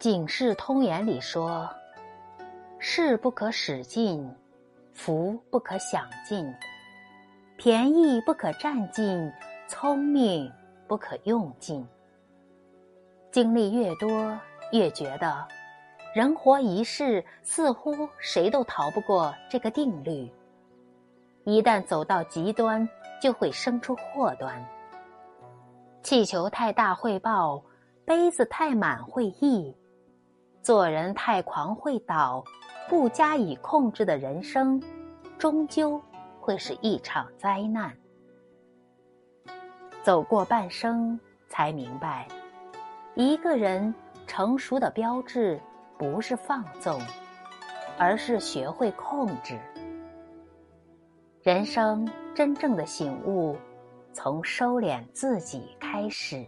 警世通言》里说：“事不可使尽，福不可享尽，便宜不可占尽，聪明不可用尽。”经历越多，越觉得，人活一世，似乎谁都逃不过这个定律。一旦走到极端，就会生出祸端。气球太大会爆，杯子太满会溢，做人太狂会倒，不加以控制的人生，终究会是一场灾难。走过半生，才明白。一个人成熟的标志，不是放纵，而是学会控制。人生真正的醒悟，从收敛自己开始。